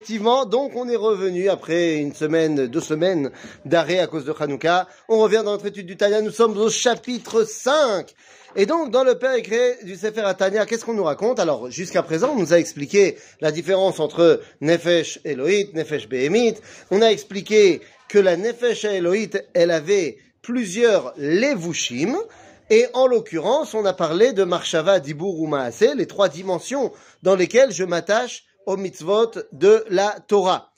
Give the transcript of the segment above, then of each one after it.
Effectivement, donc on est revenu après une semaine, deux semaines d'arrêt à cause de Hanouka. On revient dans notre étude du Tanya, nous sommes au chapitre 5. Et donc, dans le Père écrit du Sefer Atania, qu'est-ce qu'on nous raconte? Alors, jusqu'à présent, on nous a expliqué la différence entre Nefesh Elohit, Nefesh Behemit. On a expliqué que la Nefesh Elohit, elle avait plusieurs levushim. Et en l'occurrence, on a parlé de Marshava, Dibur ou Maaseh, les trois dimensions dans lesquelles je m'attache aux mitzvot de la Torah.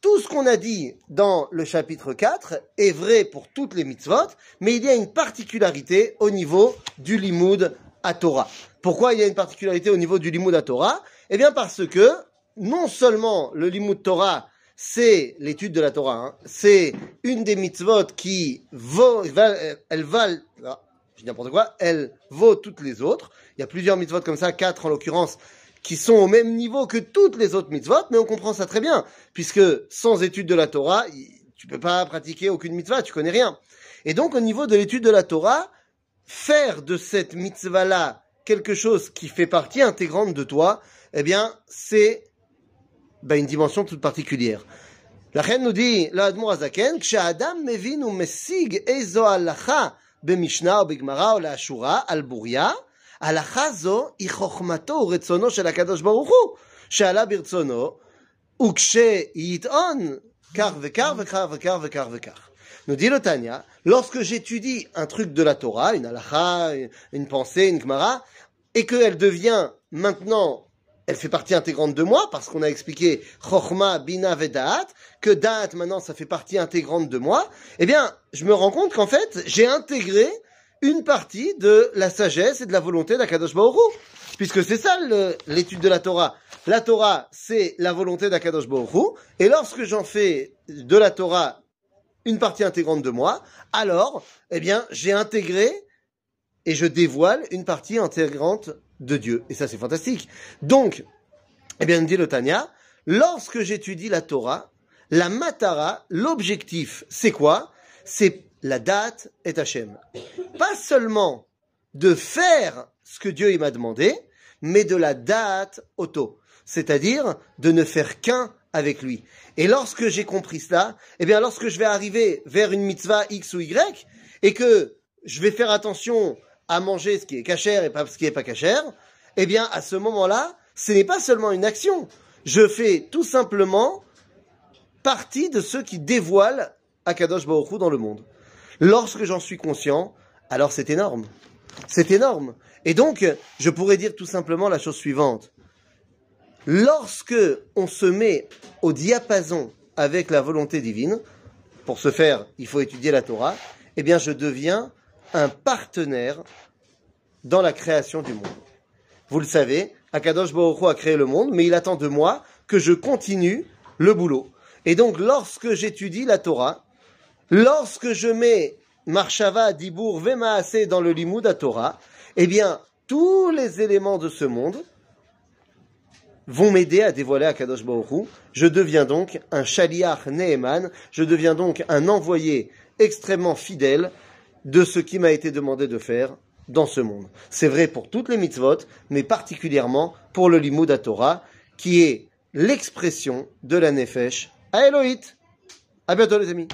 Tout ce qu'on a dit dans le chapitre 4 est vrai pour toutes les mitzvot, mais il y a une particularité au niveau du limoud à Torah. Pourquoi il y a une particularité au niveau du limoud à Torah? Eh bien parce que non seulement le limoud Torah c'est l'étude de la Torah, hein, c'est une des mitzvot qui vaut, elle valent, ah, n'importe quoi, elle vaut toutes les autres. Il y a plusieurs mitzvot comme ça, quatre en l'occurrence, qui sont au même niveau que toutes les autres mitzvot, mais on comprend ça très bien, puisque sans étude de la Torah, tu peux pas pratiquer aucune mitzvah, tu connais rien. Et donc, au niveau de l'étude de la Torah, faire de cette mitzvah-là quelque chose qui fait partie intégrante de toi, eh bien, c'est bah, une dimension toute particulière. La reine nous dit, Azaken, mesig ezo bemishna ou ou la ashura al הלכה זו היא חוכמתו ורצונו של הקדוש ברוך הוא, שעלה ברצונו, וכשיטעון כך וכך וכך וכך וכך וכך. Nous dit le Tanya, lorsque j'étudie un truc de la Torah, une halacha, une pensée, une gemara, et qu'elle devient maintenant, elle fait partie intégrante de moi, parce qu'on a expliqué Chochma, Bina, Vedaat, que Da'at maintenant ça fait partie intégrante de moi, eh bien, je me rends compte qu'en fait, j'ai intégré une partie de la sagesse et de la volonté d'Akadosh Hu. Puisque c'est ça l'étude de la Torah. La Torah, c'est la volonté d'Akadosh Hu. Et lorsque j'en fais de la Torah une partie intégrante de moi, alors, eh bien, j'ai intégré et je dévoile une partie intégrante de Dieu. Et ça, c'est fantastique. Donc, eh bien, dit le Tanya, lorsque j'étudie la Torah, la matara, l'objectif, c'est quoi? C'est la date est Hachem. Pas seulement de faire ce que Dieu m'a demandé, mais de la date auto. C'est-à-dire de ne faire qu'un avec lui. Et lorsque j'ai compris cela, eh bien, lorsque je vais arriver vers une mitzvah X ou Y, et que je vais faire attention à manger ce qui est cachère et pas ce qui est pas cachère, eh bien, à ce moment-là, ce n'est pas seulement une action. Je fais tout simplement partie de ceux qui dévoilent Akadosh Baruch dans le monde. Lorsque j'en suis conscient, alors c'est énorme. C'est énorme. Et donc, je pourrais dire tout simplement la chose suivante. Lorsque on se met au diapason avec la volonté divine, pour ce faire, il faut étudier la Torah, eh bien, je deviens un partenaire dans la création du monde. Vous le savez, Akadosh Baruch a créé le monde, mais il attend de moi que je continue le boulot. Et donc, lorsque j'étudie la Torah, lorsque je mets Marshava, Dibour, Vemaase dans le Limoud à Torah, eh bien, tous les éléments de ce monde vont m'aider à dévoiler Akadosh Baruch Je deviens donc un Shaliach Neheman, je deviens donc un envoyé extrêmement fidèle de ce qui m'a été demandé de faire dans ce monde. C'est vrai pour toutes les mitzvot, mais particulièrement pour le Limoud à Torah, qui est l'expression de la Nefesh à Elohit. À bientôt les amis.